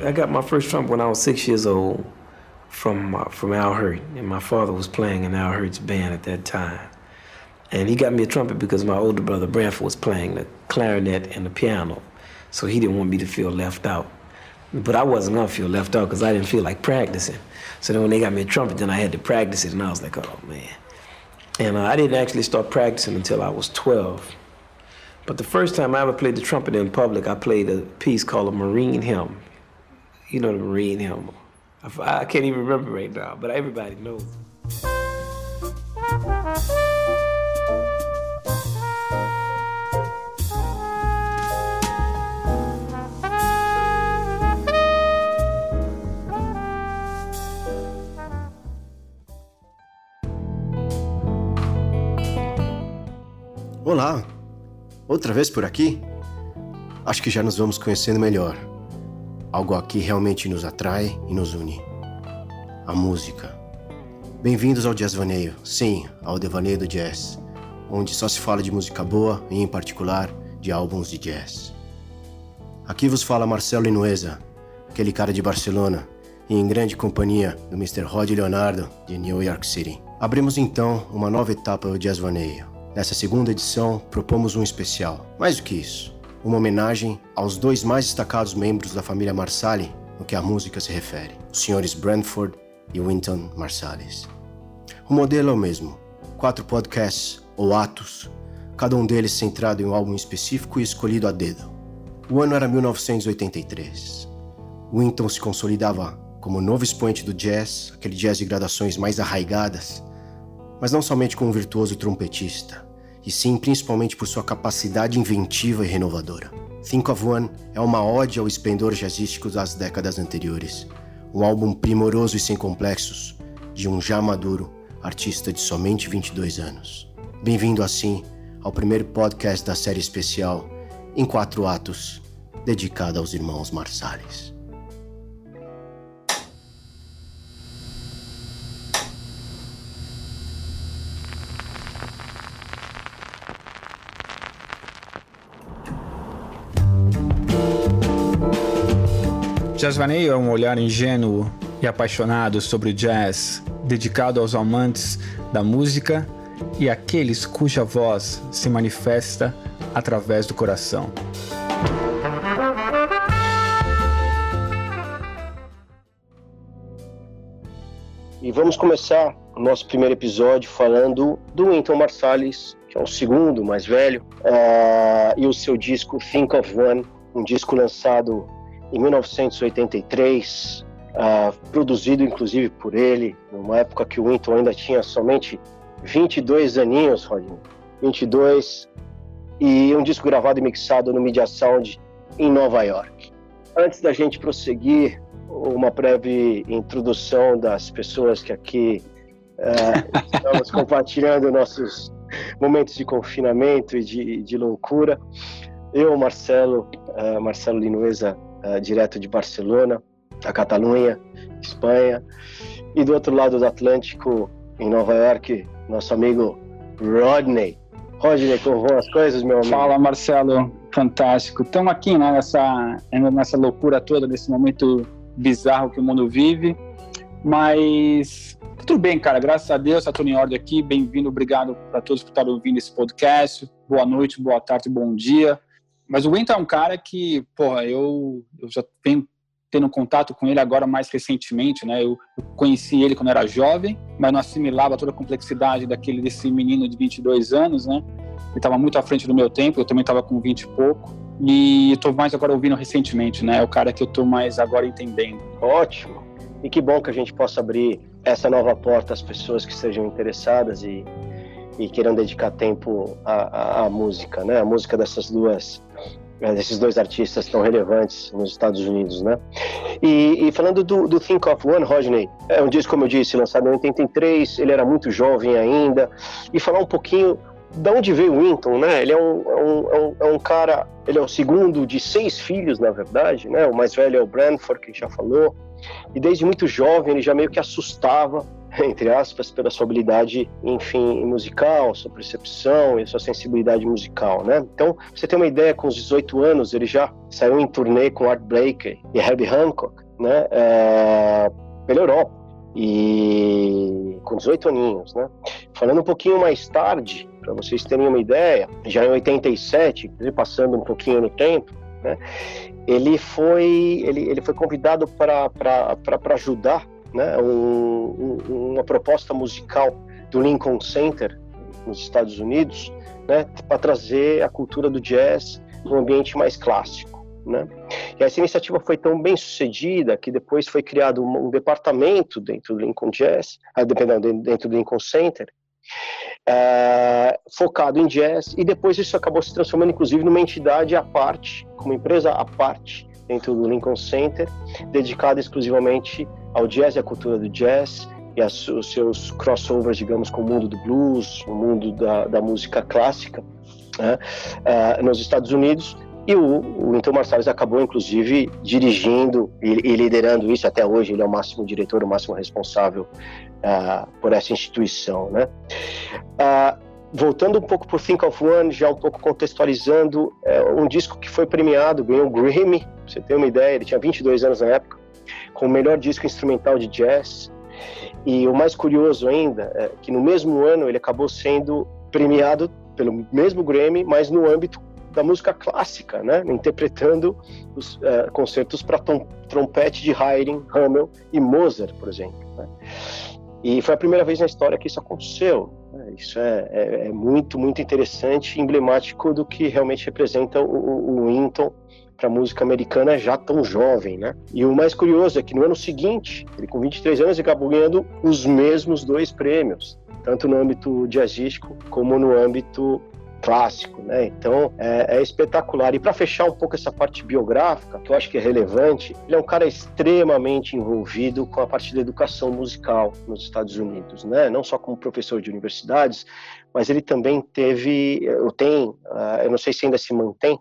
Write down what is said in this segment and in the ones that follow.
I got my first trumpet when I was six years old from uh, from Al Hurt, and my father was playing in Al Hurt's band at that time. And he got me a trumpet because my older brother Branford was playing the clarinet and the piano, so he didn't want me to feel left out. But I wasn't gonna feel left out because I didn't feel like practicing. So then when they got me a trumpet, then I had to practice it, and I was like, oh man. And uh, I didn't actually start practicing until I was 12. But the first time I ever played the trumpet in public, I played a piece called a Marine Hymn. You know the Marine Hymn. I, I can't even remember right now, but everybody knows. Olá! Outra vez por aqui? Acho que já nos vamos conhecendo melhor. Algo aqui realmente nos atrai e nos une. A música. Bem-vindos ao Jazz Vaneio, sim, ao devaneio do jazz, onde só se fala de música boa e, em particular, de álbuns de jazz. Aqui vos fala Marcelo Inuesa, aquele cara de Barcelona, e em grande companhia do Mr. Rod Leonardo, de New York City. Abrimos então uma nova etapa do Jazz Vaneio Nessa segunda edição, propomos um especial. Mais do que isso, uma homenagem aos dois mais destacados membros da família Marsalis no que a música se refere, os senhores Brentford e Winton Marsalis. O modelo é o mesmo: quatro podcasts ou atos, cada um deles centrado em um álbum específico e escolhido a dedo. O ano era 1983. Winton se consolidava como novo expoente do jazz, aquele jazz de gradações mais arraigadas, mas não somente como um virtuoso trompetista, e sim principalmente por sua capacidade inventiva e renovadora. Think of One é uma ode ao esplendor jazzístico das décadas anteriores, um álbum primoroso e sem complexos de um já maduro artista de somente 22 anos. Bem-vindo assim ao primeiro podcast da série especial em quatro atos, dedicada aos irmãos Marsalis. Jazz Vaneio é um olhar ingênuo e apaixonado sobre o jazz, dedicado aos amantes da música e àqueles cuja voz se manifesta através do coração. E vamos começar o nosso primeiro episódio falando do Winton Marsalis, que é o segundo mais velho, uh, e o seu disco Think of One, um disco lançado em 1983, uh, ah, produzido inclusive por ele, numa época que o Winton ainda tinha somente 22 aninhos, Rodney, 22, e um disco gravado e mixado no Media Sound em Nova York. Antes da gente prosseguir, uma breve introdução das pessoas que aqui uh, estamos compartilhando nossos momentos de confinamento e de, de loucura. Eu, Marcelo, uh, Marcelo Linuesa, uh, direto de Barcelona, a Catalunha, Espanha. E do outro lado do Atlântico, em Nova York, nosso amigo Rodney. Rodney, como vão as coisas, meu amigo? Fala, Marcelo. Fantástico. Estamos aqui né, nessa, nessa loucura toda, nesse momento bizarro que o mundo vive. Mas tudo bem, cara. Graças a Deus, está tudo em ordem aqui. Bem-vindo, obrigado para todos por estarem ouvindo esse podcast. Boa noite, boa tarde, bom dia. Mas o Winter é um cara que, porra, eu, eu já tenho tendo contato com ele agora mais recentemente, né? Eu, eu, conheci ele quando era jovem, mas não assimilava toda a complexidade daquele desse menino de 22 anos, né? Ele estava muito à frente do meu tempo, eu também estava com 20 e pouco. E estou mais agora ouvindo recentemente, né? É o cara que eu estou mais agora entendendo. Ótimo. E que bom que a gente possa abrir essa nova porta às pessoas que estejam interessadas e, e queiram dedicar tempo à, à, à música, né? A música dessas duas é, desses dois artistas tão relevantes nos Estados Unidos, né? E, e falando do, do, Think of One, Rodney, é um disco, como eu disse, lançado em 83, ele era muito jovem ainda, e falar um pouquinho de onde veio o Winton, né? Ele é um, é um, é um, é um cara, ele é o segundo de seis filhos, na verdade, né? O mais velho é o Branford, que já falou, e desde muito jovem ele já meio que assustava entre aspas, pela sua habilidade, enfim, musical, sua percepção e sua sensibilidade musical, né? Então, você ter uma ideia, com os 18 anos, ele já saiu em turnê com Art Blakey e Herbie Hancock, né? É, pela Europa e com 18 aninhos, né? Falando um pouquinho mais tarde, para vocês terem uma ideia, já em 87, passando um pouquinho no tempo, né? Ele foi ele, ele foi convidado para ajudar, né? Um, um, uma proposta musical do Lincoln Center nos Estados Unidos, né? Para trazer a cultura do jazz num ambiente mais clássico. Né? E essa iniciativa foi tão bem sucedida que depois foi criado um, um departamento dentro do Lincoln Jazz, ah, dentro do Lincoln Center, é, focado em jazz, e depois isso acabou se transformando inclusive numa entidade à parte, como empresa à parte dentro do Lincoln Center, dedicada exclusivamente ao jazz e à cultura do jazz e as, os seus crossovers, digamos, com o mundo do blues, o mundo da, da música clássica, né, uh, nos Estados Unidos, e o, o Winton Marsalis acabou, inclusive, dirigindo e, e, liderando isso até hoje. Ele é o máximo diretor, o máximo responsável uh, por essa instituição. Né? Uh, voltando um pouco para o Think of One, já um pouco contextualizando, é um disco que foi premiado, ganhou o Grammy, pra você ter uma ideia, ele tinha 22 anos na época, com o melhor disco instrumental de jazz. E o mais curioso ainda é que no mesmo ano ele acabou sendo premiado pelo mesmo Grammy, mas no âmbito da música clássica, né? interpretando os uh, concertos para trompete de Haydn, Hummel e Mozart, por exemplo. Né? E foi a primeira vez na história que isso aconteceu. Né? Isso é, é, é, muito, muito interessante, emblemático do que realmente representa o, o Winton para a música americana já tão jovem, né? E o mais curioso é que no ano seguinte, ele com 23 anos, acabou ganhando os mesmos dois prêmios, tanto no âmbito jazzístico como no âmbito clássico, né? Então é, é espetacular. E para fechar um pouco essa parte biográfica, que eu acho que é relevante, ele é um cara extremamente envolvido com a parte da educação musical nos Estados Unidos, né? Não só como professor de universidades, mas ele também teve, eu tenho, uh, eu não sei se ainda se mantém,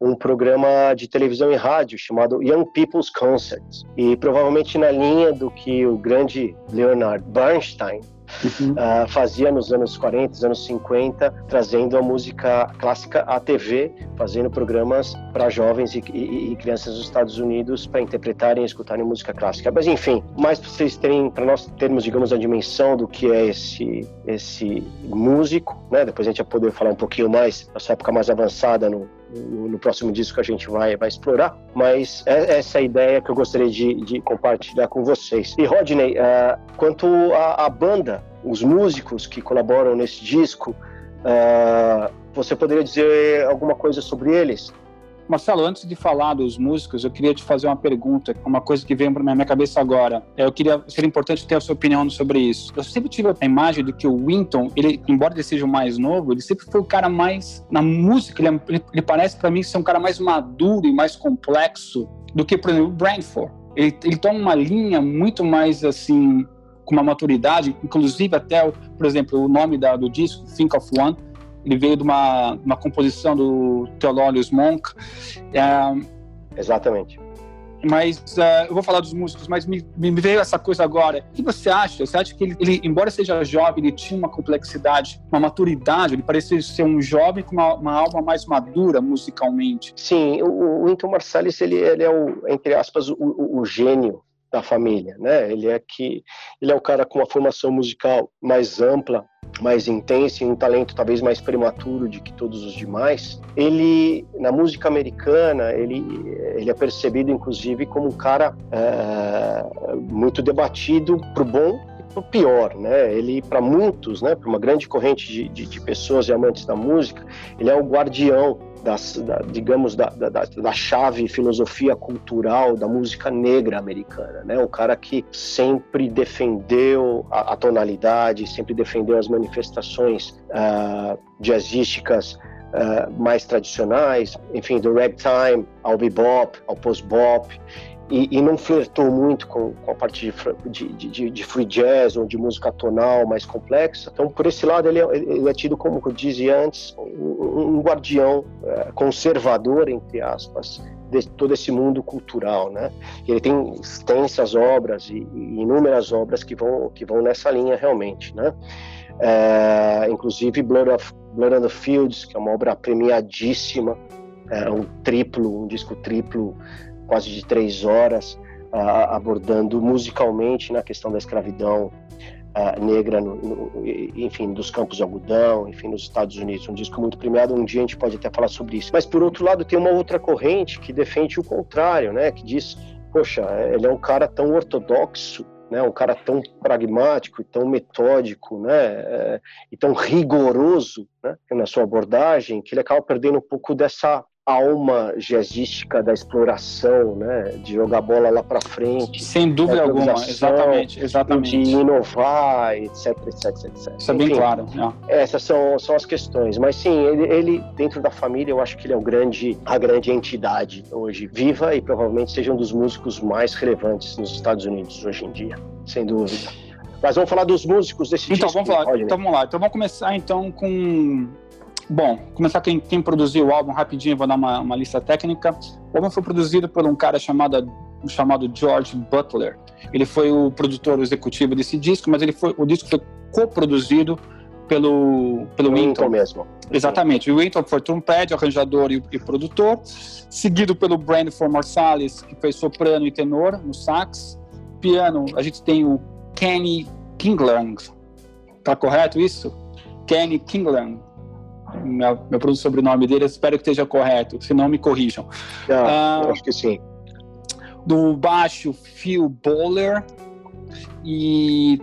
um programa de televisão e rádio chamado Young People's Concerts. E provavelmente na linha do que o grande Leonard Bernstein uh, fazia nos anos 40, anos 50, trazendo a música clássica à TV, fazendo programas para jovens e, e, e, crianças dos Estados Unidos para interpretarem e escutarem música clássica. Mas enfim, mais para vocês terem, para nós termos, digamos, a dimensão do que é esse esse músico, né? Depois a gente vai poder falar um pouquinho mais sua época mais avançada no, no, próximo disco a gente vai, vai explorar, mas é essa a ideia que eu gostaria de, de compartilhar com vocês. E Rodney, uh, quanto à banda, os músicos que colaboram nesse disco, uh, você poderia dizer alguma coisa sobre eles? Marcelo, antes de falar dos músicos, eu queria te fazer uma pergunta, uma coisa que veio para minha cabeça agora. É, eu queria, seria importante ter a sua opinião sobre isso. Eu sempre tive a imagem de que o Winton, ele, embora ele seja o mais novo, ele sempre foi o cara mais na música. Ele, ele, ele parece para mim ser um cara mais maduro e mais complexo do que, por exemplo, o Brandford. Ele, ele toma uma linha muito mais assim com uma maturidade, inclusive até, por exemplo, o nome da, do disco, Think of One, ele veio de uma, uma composição do Theodorus Monk. É, Exatamente. Mas uh, eu vou falar dos músicos, mas me, me, veio essa coisa agora. O que você acha? Você acha que ele, ele, embora seja jovem, ele tinha uma complexidade, uma maturidade? Ele parecia ser um jovem com uma, uma alma mais madura musicalmente? Sim, o, o Winton Marsalis, ele, ele é o, entre aspas, o, o, o gênio da família, né? Ele é que ele é o cara com uma formação musical mais ampla, mais intensa e um talento talvez mais prematuro de que todos os demais. Ele na música americana ele ele é percebido inclusive como um cara é, muito debatido pro bom pro pior, né? Ele para muitos, né? Para uma grande corrente de, de, de pessoas e amantes da música, ele é o guardião das, da, digamos, da, da, da, chave filosofia cultural da música negra americana, né? O cara que sempre defendeu a, a tonalidade, sempre defendeu as manifestações uh, jazzísticas Uh, mais tradicionais, enfim, do ragtime ao bebop, ao post-bop, e, e, não flertou muito com, com a parte de, de, de, de, free jazz ou de música tonal mais complexa. Então, por esse lado, ele é, ele é tido como, eu dizia antes, um, um guardião é, conservador, entre aspas, de todo esse mundo cultural, né? Ele tem extensas obras e, e inúmeras obras que vão que vão nessa linha realmente, né? É, inclusive Blood, of, Blood the Fields, que é uma obra premiadíssima, é um triplo, um disco triplo, quase de três horas, uh, abordando musicalmente na questão da escravidão uh, negra, no, no, enfim, dos campos de algodão, enfim, nos Estados Unidos. Um disco muito premiado, um dia a gente pode até falar sobre isso. Mas, por outro lado, tem uma outra corrente que defende o contrário, né? Que diz, poxa, ele é um cara tão ortodoxo, né, um cara tão pragmático tão metódico, né, é, e tão rigoroso né, na sua abordagem, que ele acaba perdendo um pouco dessa alma jazzística da exploração, né, de jogar bola lá para frente. Sem dúvida alguma, exatamente, exatamente. De inovar, etc, etc, etc. Isso é bem claro. Não. Essas são, são as questões. Mas sim, ele, ele, dentro da família, eu acho que ele é o grande, a grande entidade hoje, viva e provavelmente seja um dos músicos mais relevantes nos Estados Unidos hoje em dia, sem dúvida. Mas vamos falar dos músicos desse então, disco. Vamos falar, então vamos lá. Então vamos começar então com Bom, começar quem, quem produziu o álbum rapidinho, vou dar uma, uma lista técnica. O álbum foi produzido por um cara chamado, chamado George Butler. Ele foi o produtor executivo desse disco, mas ele foi, o disco foi coproduzido pelo, pelo Winton. mesmo. Exatamente. O Winton foi trompete, arranjador e, e, produtor, seguido pelo Brandon Marsalis, que foi soprano e tenor no sax. Piano, a gente tem o Kenny Kingland. Tá correto isso? Kenny Kingland meu, meu pronome sobrenome dele, espero que esteja correto, se não me corrijam. Ah, uh, acho que sim. Do baixo, Phil Bowler e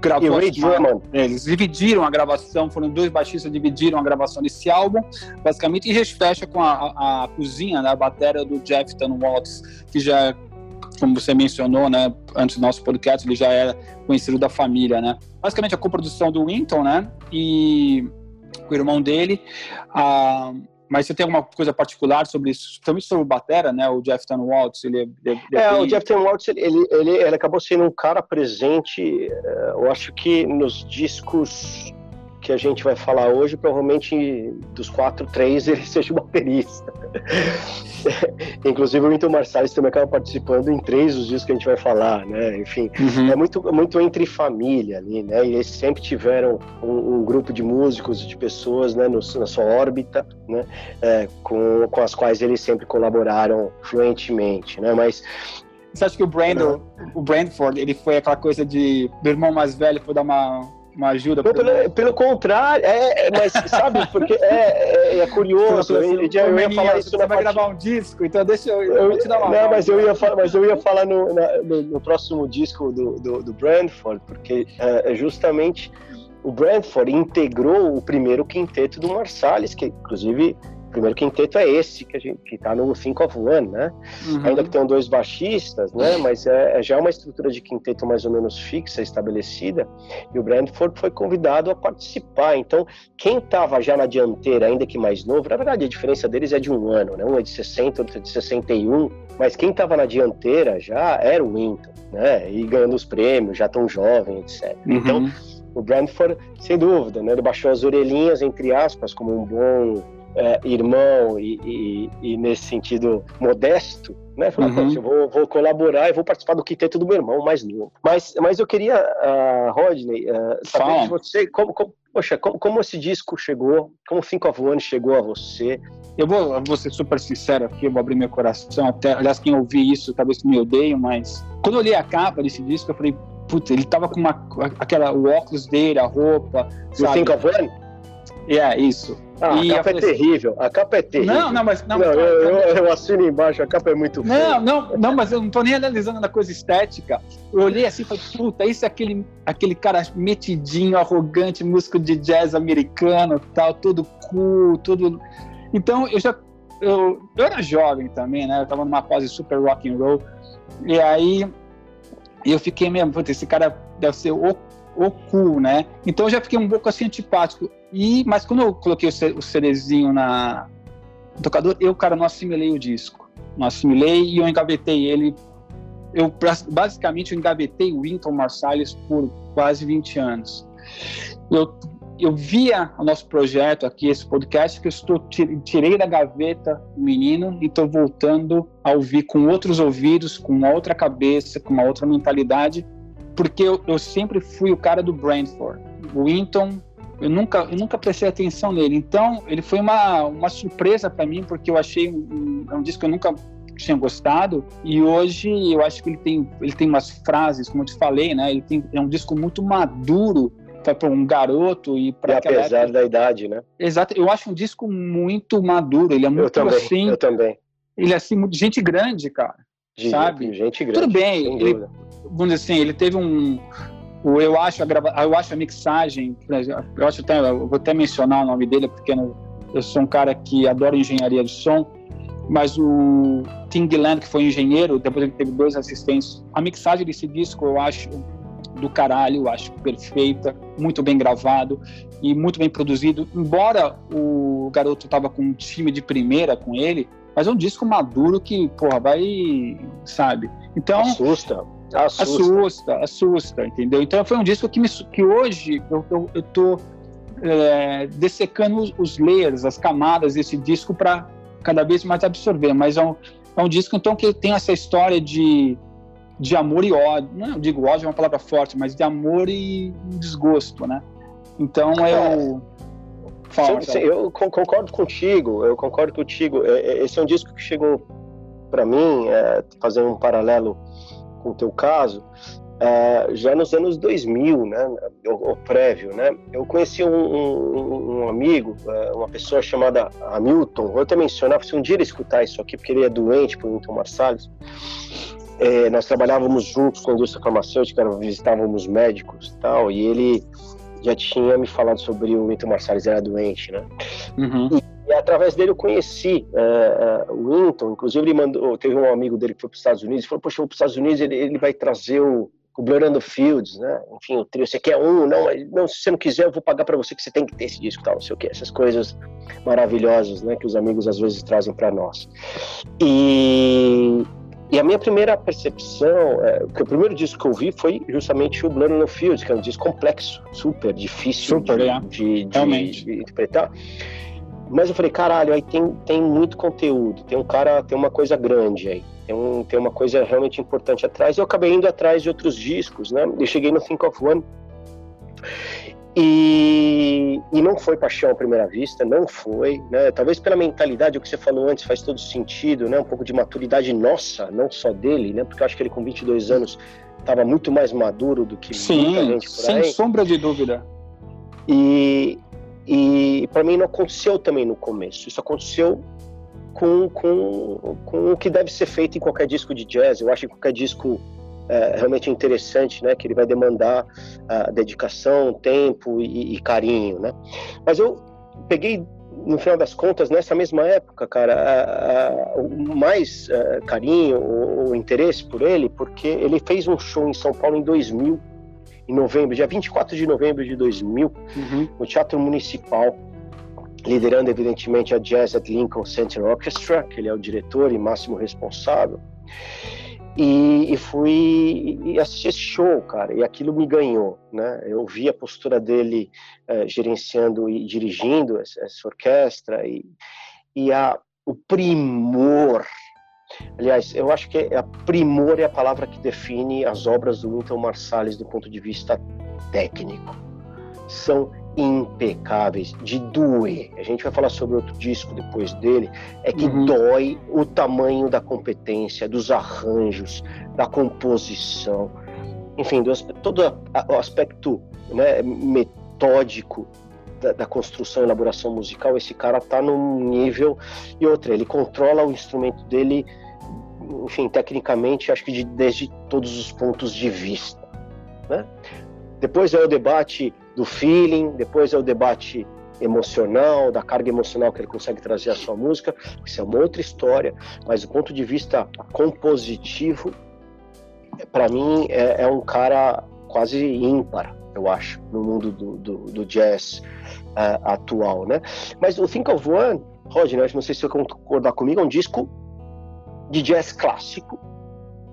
gravou. Ray Drummond. Eles dividiram a gravação, foram dois baixistas dividiram a gravação desse álbum, basicamente, e fecha com a, a, a cozinha, né, a bateria do Jefferson Waltz, que já como você mencionou, né, antes do nosso podcast, ele já era conhecido da família, né? Basicamente a coprodução do Winton, né? E com o irmão dele. Ah, mas você tem alguma coisa particular sobre isso? Também sobre o Batera, né? O Jeff Waltz, ele, ele, ele é, o Jeff Waltz, ele, ele, ele acabou sendo um cara presente, eh, eu acho que nos discos que a gente vai falar hoje, provavelmente dos quatro, três ele seja o baterista. Inclusive o Winton Marsalis também acaba participando em três dos discos que a gente vai falar, né? Enfim, uhum. é muito, muito entre família ali, né? E eles sempre tiveram um, um grupo de músicos, de pessoas, né, no, na sua órbita, né? É, com, com as quais eles sempre colaboraram fluentemente, né? Mas você acha que o Brandon, o Brandford, ele foi aquela coisa de do irmão mais velho foi dar uma uma ajuda. Não, pelo, pelo, contrário, é, é, mas sabe, porque é, é, é curioso. eu, eu, eu, ia falar isso Você vai parte... gravar um disco, então deixa eu, eu, eu te dar uma. Não, mas eu ia falar, mas eu ia falar no, na, no, no, próximo disco do, do, do Brandford, porque é, é justamente o Brandford integrou o primeiro quinteto do Marsalis, que inclusive primeiro quinteto é esse que a gente que está no Think of One, né? Uhum. Ainda que tenham dois baixistas, né? Mas é, é, já uma estrutura de quinteto mais ou menos fixa, estabelecida. E o Brandford foi convidado a participar. Então, quem estava já na dianteira, ainda que mais novo, na verdade a diferença deles é de um ano, né? Um é de 60, outro é de 61. Mas quem estava na dianteira já era o Winton, né? E ganhando os prêmios, já tão jovem, etc. Uhum. Então, o Brandford, sem dúvida, né? Ele baixou as orelhinhas, entre aspas, como um bom é, irmão e, e, e, nesse sentido modesto, né? Falar, uhum. eu vou, vou, colaborar e vou participar do quinteto do meu irmão mais novo. Mas, mas eu queria, uh, Rodney, uh, saber de você, como, como, poxa, como, como, esse disco chegou, como Cinco of One chegou a você? Eu vou, eu vou ser super sincero aqui, eu vou abrir meu coração, até, aliás, quem ouvir isso talvez me odeie, mas quando eu li a capa desse disco, eu falei, puta, ele tava com uma, aquela, o óculos dele, a roupa, sabe? Cinco of One? É, yeah, isso. Ah, a capa é terrível. A capa é terrível. Não, não, mas. Não, não eu, eu, eu, assino embaixo, a capa é muito feia. Não, não, não, mas eu não tô nem analisando na coisa estética. Eu olhei assim e falei, puta, esse é aquele, aquele cara metidinho, arrogante, músico de jazz americano, tal, todo cool, tudo. Então, eu já. Eu, eu era jovem também, né? Eu tava numa fase super rock and roll. E aí eu fiquei mesmo, puta, esse cara deve ser o o cool, né? Então eu já fiquei um pouco assim antipático. E, mas quando eu coloquei o, o CDzinho na no tocador, eu, cara, não assimilei o disco. Não assimilei e eu engavetei ele. Eu basicamente eu engavetei o Winton Marsalis por quase 20 anos. Eu eu via o nosso projeto aqui, esse podcast, que eu estou tirei da gaveta o menino e estou voltando a ouvir com outros ouvidos, com uma outra cabeça, com uma outra mentalidade, porque eu, eu sempre fui o cara do Brentford. O Winton, eu nunca, eu nunca prestei atenção nele. Então, ele foi uma, uma surpresa para mim, porque eu achei um, um, um disco que eu nunca tinha gostado e hoje eu acho que ele tem ele tem umas frases como eu te falei né ele tem é um disco muito maduro para um garoto e para apesar época. da idade, né? Exato, eu acho um disco muito maduro, ele é muito eu também, assim. Eu também. Ele é assim, gente grande, cara. De, sabe? Gente grande. Tudo bem, ele, vamos dizer assim, ele teve um eu acho a grava, eu acho a mixagem, eu acho até eu vou até mencionar o nome dele porque eu sou um cara que adora engenharia de som, mas o Tim Gilland, que foi engenheiro, depois ele teve dois assistentes. A mixagem desse disco eu acho do caralho, eu acho perfeita, muito bem gravado e muito bem produzido. Embora o garoto tava com um time de primeira com ele, mas é um disco maduro que, porra, vai, sabe? Então assusta. Assusta, assusta, assusta entendeu? Então foi um disco que, me, que hoje eu, eu, eu tô é, dessecando os, os layers, as camadas desse disco para cada vez mais absorver. Mas é um, é um disco então que tem essa história de de amor e ódio. Não digo ódio é uma palavra forte, mas de amor e desgosto, né? Então é, eu. Fala, sim, sim, eu concordo contigo, eu concordo contigo. É, é, esse é um disco que chegou para mim, é, fazendo um paralelo com o teu caso, é, já nos anos 2000, né, o, o, prévio, né, eu conheci um, um, um amigo, é, uma pessoa chamada Hamilton, vou até mencionar, se um dia ele escutar isso aqui, porque ele é doente por Milton Marsalis, é, nós trabalhávamos juntos com a indústria farmacêutica, visitávamos médicos e tal, e ele já tinha me falado sobre o Winton Marsalis, era doente, né? Uhum. E, e, através dele eu conheci é, é, o Winton, inclusive ele mandou, teve um amigo dele que foi para os Estados Unidos, e falou, poxa, eu vou para os Estados Unidos, ele, ele vai trazer o, o the Fields, né? Enfim, o trio, você quer um? Não, mas, não, se você não quiser, eu vou pagar para você que você tem que ter esse disco, tal, não sei o que, essas coisas maravilhosas, né? Que os amigos às vezes trazem para nós. E e a minha primeira percepção, é, que o primeiro disco que eu vi foi justamente o Blood no Fields, que é um disco complexo, super difícil super, de, é. de, de, de, interpretar. Mas eu falei, caralho, aí tem, tem muito conteúdo, tem um cara, tem uma coisa grande aí, tem, um, tem uma coisa realmente importante atrás. E eu acabei indo atrás de outros discos, né? Eu cheguei no Think of One e, e não foi paixão à primeira vista, não foi, né? Talvez pela mentalidade, o que você falou antes faz todo sentido, né? Um pouco de maturidade nossa, não só dele, né? Porque eu acho que ele com 22 anos estava muito mais maduro do que Sim, muita gente por sem aí. sombra de dúvida. E, e para mim não aconteceu também no começo. Isso aconteceu com, com, com o que deve ser feito em qualquer disco de jazz. Eu acho que qualquer disco é, realmente interessante, né? Que ele vai demandar uh, dedicação, tempo e, e, carinho, né? Mas eu peguei no final das contas nessa mesma época, cara, uh, uh, mais carinho, o, o, interesse por ele, porque ele fez um show em São Paulo em 2000, em novembro, dia 24 de novembro de 2000, uhum. no Teatro Municipal liderando evidentemente a Jazz at Lincoln Center Orchestra, que ele é o diretor e máximo responsável. E, e fui e assisti esse show, cara, e aquilo me ganhou, né? Eu vi a postura dele uh, gerenciando e dirigindo essa, essa orquestra e, e a, o primor. Aliás, eu acho que a primor é a palavra que define as obras do Milton Marsalis do ponto de vista técnico. São impecáveis, de doer. A gente vai falar sobre outro disco depois dele. É que uhum. dói o tamanho da competência, dos arranjos, da composição, enfim, do, todo o aspecto né, metódico da, da, construção e elaboração musical. Esse cara tá num nível e outra. Ele controla o instrumento dele, enfim, tecnicamente, acho que de, desde todos os pontos de vista. Né? Depois é o debate do feeling, depois é o debate emocional, da carga emocional que ele consegue trazer à sua música. Isso é uma outra história, mas do ponto de vista compositivo, para mim é, é, um cara quase ímpar, eu acho, no mundo do, do, do jazz uh, atual, né? Mas o Think of One, Roger, não sei se você concordar comigo, é um disco de jazz clássico,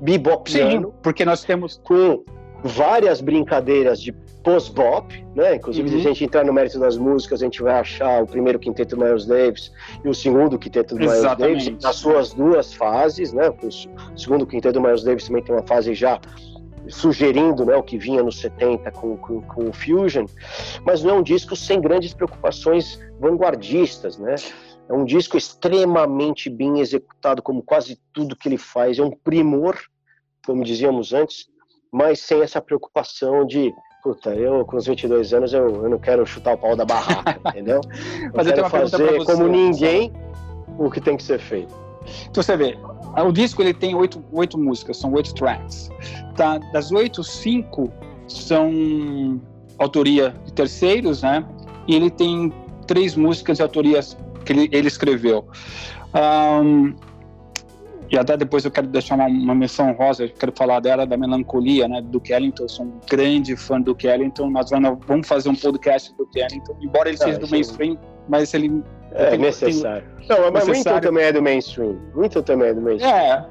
bebop Sim, porque nós temos com várias brincadeiras de post-bop, né? Inclusive, uhum. se a gente entrar no mérito das músicas, a gente vai achar o primeiro quinteto do Miles Davis e o segundo quinteto do Exatamente. Miles Davis, nas suas duas fases, né? O segundo quinteto do Miles Davis também tem uma fase já sugerindo né, o que vinha nos 70 com, com, com, o Fusion, mas não é um disco sem grandes preocupações vanguardistas, né? É um disco extremamente bem executado, como quase tudo que ele faz. É um primor, como dizíamos antes, mas sem essa preocupação de puta, eu com os 22 anos eu, eu não quero chutar o pau da barraca, entendeu? Mas eu, quero fazer como ninguém o que tem que ser feito. Então você vê, o disco ele tem oito, oito músicas, são oito tracks. Tá? Das oito, cinco são autoria de terceiros, né? E ele tem três músicas de autorias que ele, ele escreveu. Um, e até depois eu quero deixar uma, uma menção rosa, eu quero falar dela, da Melancolia, né, do Kellington, eu sou um grande fã do Kellington, nós vamos fazer um podcast do Kellington, embora ele seja do mainstream, mas ele... É tem, necessário. Tem, Não, mas necessário. Winton também é do mainstream, Winton também é do mainstream. É,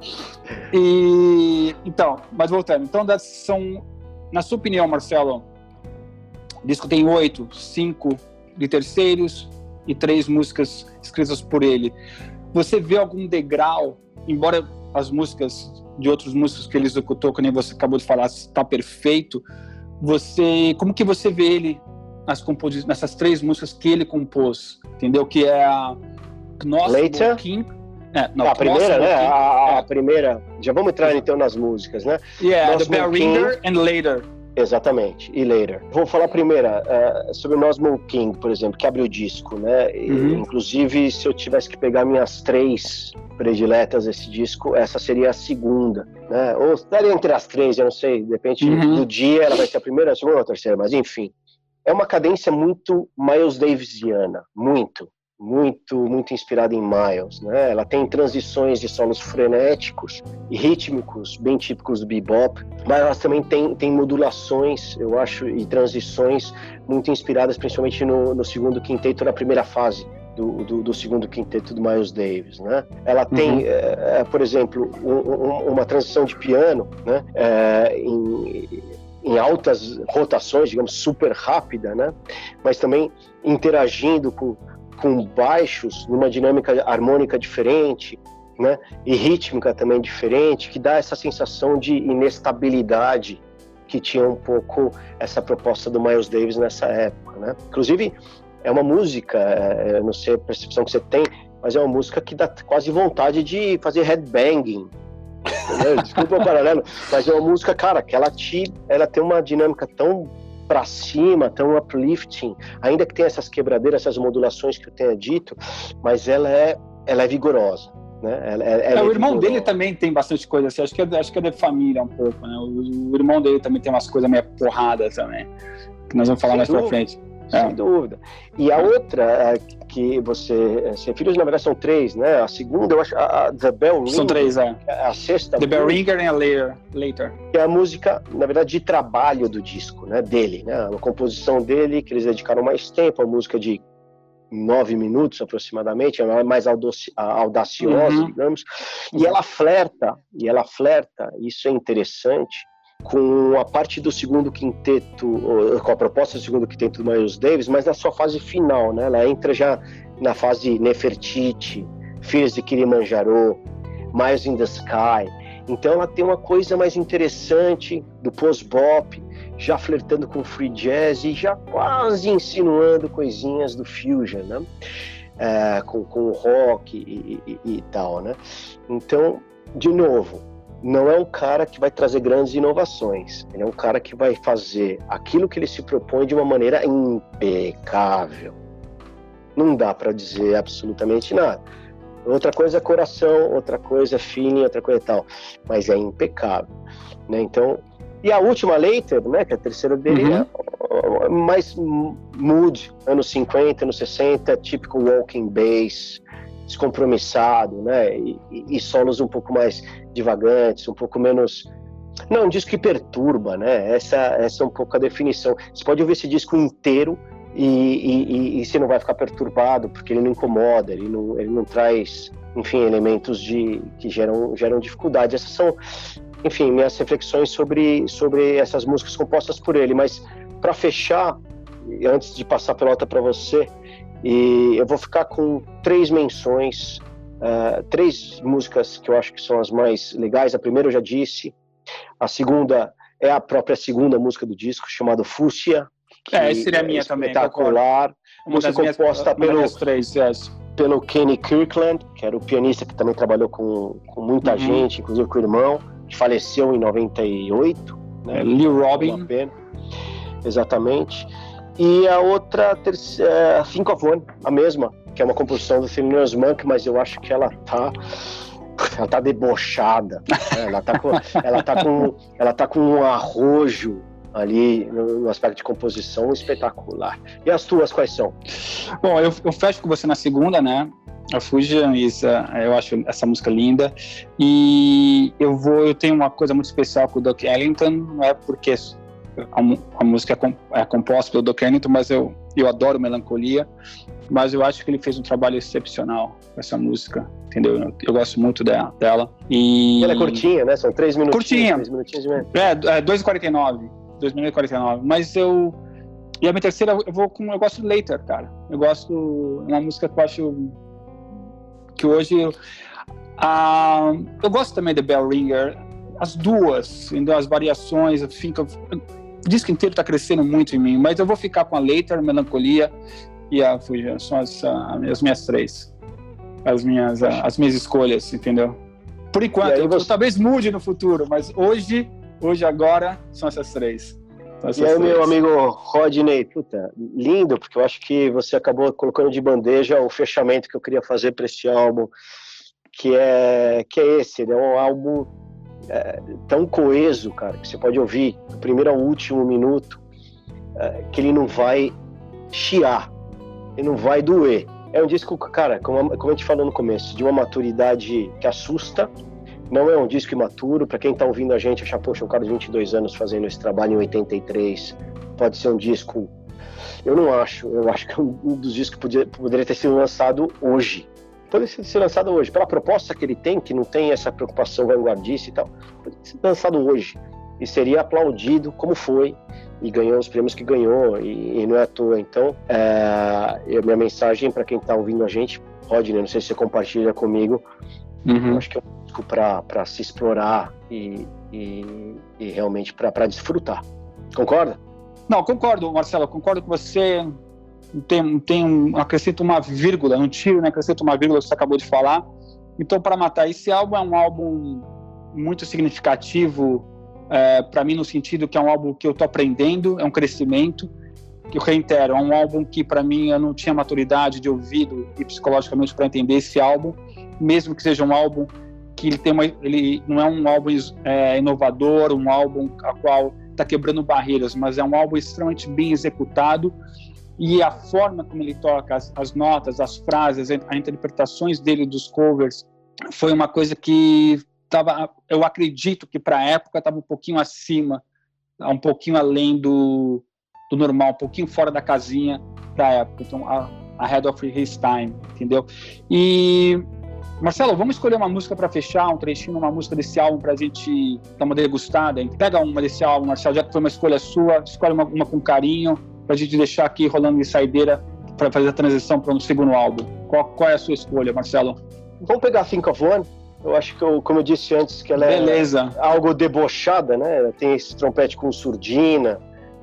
e... Então, mas voltando, então são, na sua opinião, Marcelo, o disco tem oito, cinco de terceiros e três músicas escritas por ele. Você vê algum degrau embora as músicas de outros músicos que ele executou, que nem você acabou de falar, está perfeito, você, como que você vê ele nas compos nessas três músicas que ele compôs, entendeu? Que é a Later. King, é, não, a primeira, né? A, a, é. primeira. Já vamos entrar então nas músicas, né? Yeah, The Bell Ringer and Later. Exatamente, e Later. Vou falar primeira uh, sobre o Nosmo King, por exemplo, que abre o disco, né? Uhum. inclusive, se eu tivesse que pegar minhas três prediletas desse disco, essa seria a segunda, né? Ou estaria entre as três, eu não sei, depende uhum. do dia, ela vai ser a primeira, a segunda ou a terceira, mas enfim. É uma cadência muito Miles Davisiana, muito muito muito inspirada em Miles, né? Ela tem transições de solos frenéticos e rítmicos bem típicos do bebop, mas ela também tem, tem modulações, eu acho, e transições muito inspiradas principalmente no, no segundo quinteto na primeira fase. Do, do, do, segundo quinteto do Miles Davis, né? Ela tem, uhum. é, por exemplo, um, um, uma transição de piano, né? É, em, em altas rotações, digamos, super rápida, né? Mas também interagindo com com baixos, numa dinâmica harmônica diferente, né? E rítmica também diferente, que dá essa sensação de inestabilidade que tinha um pouco essa proposta do Miles Davis nessa época, né? Inclusive, é uma música, é, não sei a percepção que você tem, mas é uma música que dá quase vontade de fazer headbanging. Desculpa o paralelo, mas é uma música, cara, que ela te, ela tem uma dinâmica tão para cima, tão uplifting, ainda que tenha essas quebradeiras, essas modulações que eu tenha dito, mas ela é, ela é vigorosa. Né? Ela, ela é, é, o irmão dele também tem bastante coisa assim, acho que é, acho que é de família um pouco, né? O, o irmão dele também tem umas coisas meio porrada também, que nós vamos falar Sem mais para frente. Sem é. dúvida. E a outra é que você se refere, na verdade, são três, né? A segunda, eu acho, a, a The Bell Ringer. São três, é. A sexta. The Bell Ringer e a Later. Later. É a música, na verdade, de trabalho do disco, né? Dele, né? A composição dele, que eles dedicaram mais tempo, a música de nove minutos aproximadamente, é mais audaciosa, uhum. digamos, e ela flerta, e ela flerta, isso é interessante, com a parte do segundo quinteto, com a proposta do segundo quinteto do Miles Davis, mas na sua fase final, né? Ela entra já na fase Nefertiti, Filhos de Kilimanjaro, Miles in the Sky. Então ela tem uma coisa mais interessante do post-bop, já flertando com free jazz e já quase insinuando coisinhas do fusion, né? É, com, com o rock e, e, e tal, né? Então, de novo, não é um cara que vai trazer grandes inovações. Ele é um cara que vai fazer aquilo que ele se propõe de uma maneira impecável. Não dá para dizer absolutamente nada. Outra coisa é coração, outra coisa é feeling, outra coisa é tal. Mas é impecável. Né? Então, e a última Later, né, que é a terceira dele, uhum. é mais mood, anos 50, anos 60, típico walking bass, descompromissado, né? E, e, solos um pouco mais divagantes, um pouco menos. Não, um disco que perturba, né? Essa, essa é um pouco a definição. Você pode ouvir esse disco inteiro e, e, e, você não vai ficar perturbado, porque ele não incomoda, ele não, ele não traz, enfim, elementos de, que geram, geram dificuldade. Essas são, enfim, minhas reflexões sobre, sobre essas músicas compostas por ele, mas para fechar, antes de passar a pelota para você, e eu vou ficar com três menções, uh, três músicas que eu acho que são as mais legais. A primeira eu já disse, a segunda é a própria segunda música do disco, chamada Fúcia. É, essa seria a minha é também. Espetacular. Música composta minhas, pelo, três, yes. pelo Kenny Kirkland, que era o pianista que também trabalhou com, com muita uhum. gente, inclusive com o irmão, que faleceu em 98. Né? É, Lee Robin. Exatamente. E a outra, terceira, é, Think of One, a mesma, que é uma composição do Thelonious Monk, mas eu acho que ela tá ela tá debochada, né? ela tá com, ela tá com, ela tá com um arrojo ali no, aspecto de composição espetacular. E as tuas quais são? Bom, eu, eu fecho com você na segunda, né? A Fuji, eu acho essa música linda. E eu vou, eu tenho uma coisa muito especial com o Duck Ellington, não é porque a, a música é, é composta pelo Duck Ellington, mas eu, eu adoro Melancolia mas eu acho que ele fez um trabalho excepcional com essa música, entendeu? Eu, eu gosto muito dela, dela. E... Ela é curtinha, né? São três minutinhos. Curtinha. Três minutinhos de É, é 2,49. 2 minutos e 49. Mas eu... E a minha terceira, eu vou com... Eu gosto de Later, cara. Eu gosto... É uma música que eu acho... Que hoje... Eu, ah, eu gosto também de Bell Ringer. As duas, entendeu? as variações, eu fico... O disco inteiro está crescendo muito em mim, mas eu vou ficar com a Later, Melancolia e a Fuji. São as, as minhas três. As minhas, as minhas escolhas, entendeu? Por enquanto, você... eu, talvez mude no futuro, mas hoje, hoje agora, são essas três. São essas e aí, três. meu amigo Rodney, puta, lindo, porque eu acho que você acabou colocando de bandeja o fechamento que eu queria fazer para esse álbum, que é, que é esse, é um álbum é, tão coeso, cara, que você pode ouvir do primeiro ao último minuto, é, que ele não vai chiar, e não vai doer. É um disco, cara, como, como a gente falou no começo, de uma maturidade que assusta. Não é um disco imaturo. Para quem está ouvindo a gente, achar, poxa, um cara de 22 anos fazendo esse trabalho em 83, pode ser um disco. Eu não acho. Eu acho que é um dos discos que podia, poderia ter sido lançado hoje. Poderia ser lançado hoje. Pela proposta que ele tem, que não tem essa preocupação vanguardista e tal, poderia ser lançado hoje. E seria aplaudido como foi e ganhou os prêmios que ganhou, e, e não é à toa. Então, é, minha mensagem para quem está ouvindo a gente, Rodney, não sei se você compartilha comigo, uhum. acho que é um disco para se explorar e, e, e realmente para desfrutar. Concorda? Não, concordo, Marcelo, concordo com você. Tem, tem um, acrescento uma vírgula, não tiro, né? Acrescento uma vírgula que você acabou de falar. Então, para matar, esse álbum é um álbum muito significativo é, para mim no sentido que é um álbum que eu estou aprendendo, é um crescimento. Que eu reitero, é um álbum que para mim eu não tinha maturidade de ouvido e psicologicamente para entender esse álbum, mesmo que seja um álbum que ele tem uma, ele não é um álbum é, inovador, um álbum a qual está quebrando barreiras, mas é um álbum extremamente bem executado e a forma como ele toca as, as notas, as frases, as interpretações dele dos covers foi uma coisa que tava, eu acredito que para a época estava um pouquinho acima, um pouquinho além do, do normal, um pouquinho fora da casinha da época. Então, a, a Head of His Time, entendeu? E Marcelo, vamos escolher uma música para fechar, um trechinho, uma música desse álbum para a gente dar uma degustada. Pega uma desse álbum, Marcelo, já que foi uma escolha sua, escolhe uma, uma com carinho para a gente deixar aqui rolando de saideira para fazer a transição para um segundo álbum. Qual, qual, é a sua escolha, Marcelo? Vamos pegar Think of One. Eu acho que, eu, como eu disse antes, que ela Beleza. é algo debochada, né? Ela tem esse trompete com surdina,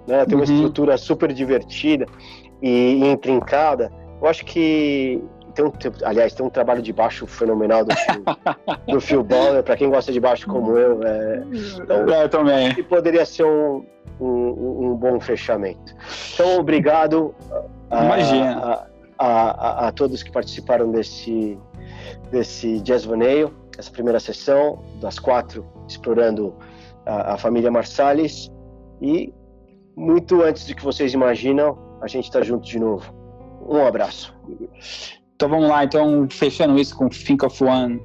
né? Tem uma uhum. estrutura super divertida e, e intrincada. Eu acho que tem um, aliás, tem um trabalho de baixo fenomenal do Phil, do Phil Baller, para quem gosta de baixo como eu. É, então, eu também. E poderia ser um, um, um, bom fechamento. Então, obrigado a, a, a, a, todos que participaram desse, desse Jazz Vaneio essa primeira sessão, das quatro, explorando a, família Marsalis. E muito antes do que vocês imaginam, a gente está junto de novo. Um abraço. Então vamos lá, então fechando isso com Think of One,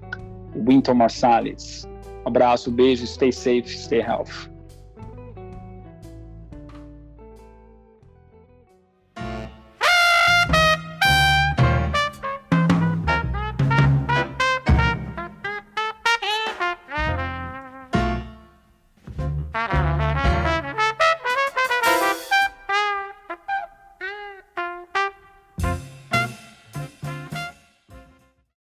Winton Marsalis. Um abraço, beijo, stay safe, stay healthy.